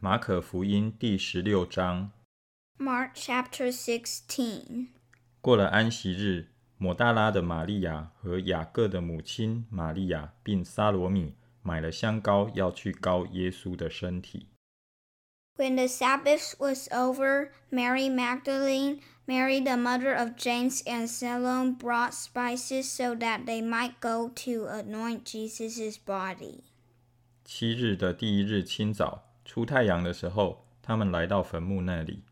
马可福音第十六章。 Mark chapter 16. 过了安息日，抹大拉的玛利亚和雅各的母亲玛利亚，并撒罗米买了香膏，要去膏耶稣的身体。 When the Sabbath was over, Mary Magdalene, Mary the mother of James, and Salome brought spices so that they might go to anoint Jesus' body. 七日的第一日清早， 出太阳的时候，他们来到坟墓那里。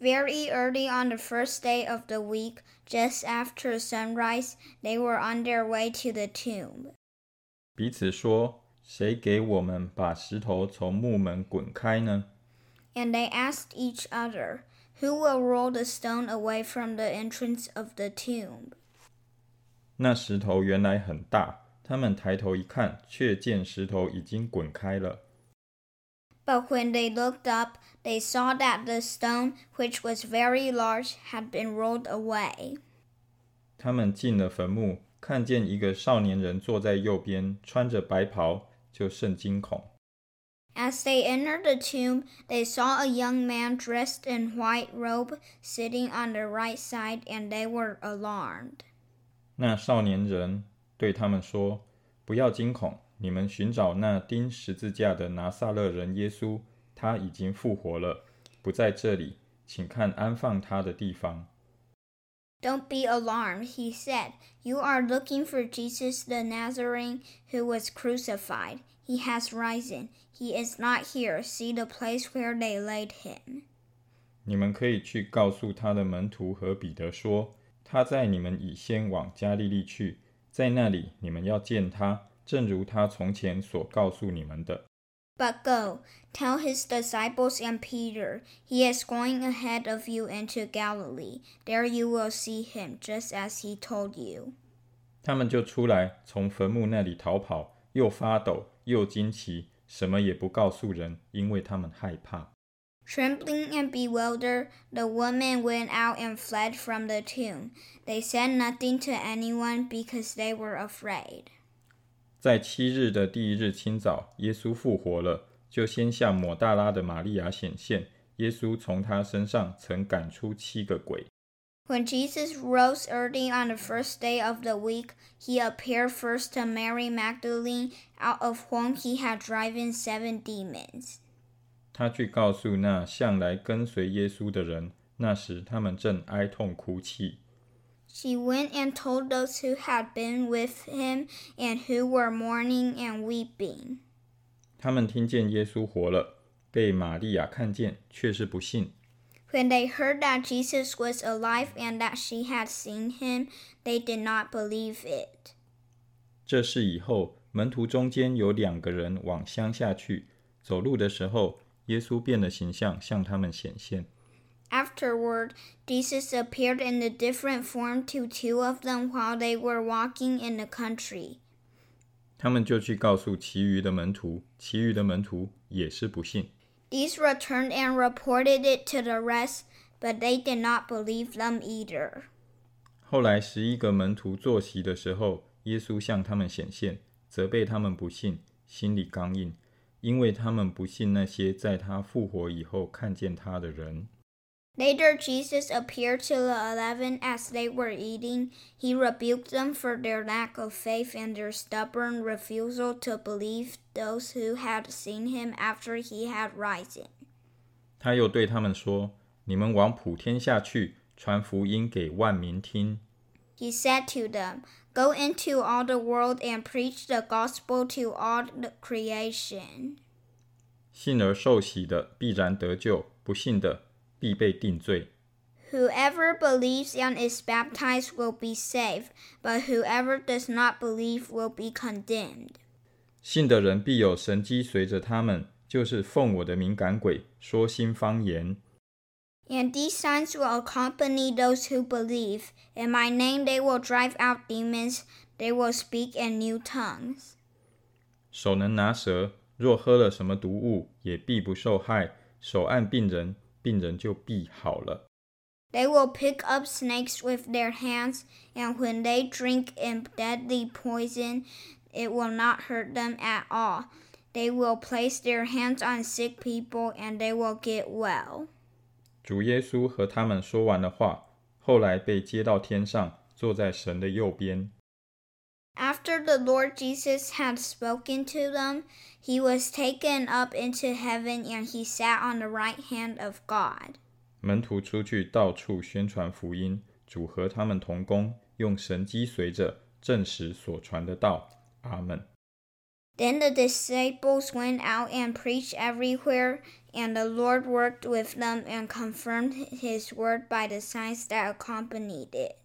Very early on the first day of the week, just after sunrise, they were on their way to the tomb. 彼此说：“谁给我们把石头从墓门滚开呢？” And they asked each other, Who will roll the stone away from the entrance of the tomb? 那石头原来很大，他们抬头一看，却见石头已经滚开了。 But when they looked up, they saw that the stone, which was very large, had been rolled away. 他们进了坟墓，看见一个少年人坐在右边，穿着白袍，就甚惊恐。 As they entered the tomb, they saw a young man dressed in white robe sitting on the right side, and they were alarmed. 那少年人对他们说：“不要惊恐， 你们寻找那钉十字架的拿撒勒人耶稣，他已经复活了，不在这里，请看安放他的地方。” Don't be alarmed, he said. You are looking for Jesus the Nazarene who was crucified. He has risen. He is not here. See the place where they laid him. 你们可以去告诉他的门徒和彼得说，他在你们以先往加利利去，在那里你们要见他， 正如他从前所告诉你们的。 But go, tell his disciples and Peter, he is going ahead of you into Galilee. There you will see him, just as he told you. 他们就出来，从坟墓那里逃跑，又发抖又惊奇，什么也不告诉人，因为他们害怕。 Trembling and bewildered, the women went out and fled from the tomb. They said nothing to anyone because they were afraid. 在七日的第一日清早，耶稣复活了，就先向抹大拉的玛利亚显现。耶稣从他身上曾赶出七个鬼。When Jesus rose early on the first day of the week, he appeared first to Mary Magdalene, out of whom he had driven seven demons. 他去告诉那向来跟随耶稣的人，那时他们正哀痛哭泣。She went and told those who had been with him and who were mourning and weeping. 他们听见耶稣活了，被玛利亚看见，却是不信。 When they heard that Jesus was alive and that she had seen him, they did not believe it. 这事以后，门徒中间有两个人往乡下去，走路的时候，耶稣变了形象，向他们显现。 Afterward, Jesus appeared in a different form to two of them while they were walking in the country. 他们就去告诉其余的门徒，其余的门徒也是不信。 These returned and reported it to the rest, but they did not believe them either. 后来十一个门徒坐席的时候，耶稣向他们显现，责备他们不信，心里刚硬，因为他们不信那些在他复活以后看见他的人。 Later, Jesus appeared to the eleven as they were eating. He rebuked them for their lack of faith and their stubborn refusal to believe those who had seen him after he had risen. 他又对他们说：“你们往普天下去，传福音给万民听。 He said to them, Go into all the world and preach the gospel to all the creation. 信而受洗的必然得救，不信的 必被定罪。Whoever believes and is baptized will be saved, but whoever does not believe will be condemned. 信的人必有神迹随着他们，就是奉我的名赶鬼，说新方言。And these signs will accompany those who believe. In my name they will drive out demons, they will speak in new tongues. 手能拿蛇，若喝了什么毒物，也必不受害；手按病人，病人就必好了。 They will pick up snakes with their hands, and when they drink in deadly poison, it will not hurt them at all. They will place their hands on sick people and they will get well. 主耶稣和他们说完了话，后来被接到天上，坐在神的右边。 After the Lord Jesus had spoken to them, he was taken up into heaven and he sat on the right hand of God. 门徒出去到处宣传福音，主和他们同工，用神迹随着证实所传的道。阿门。Then the disciples went out and preached everywhere, and the Lord worked with them and confirmed his word by the signs that accompanied it.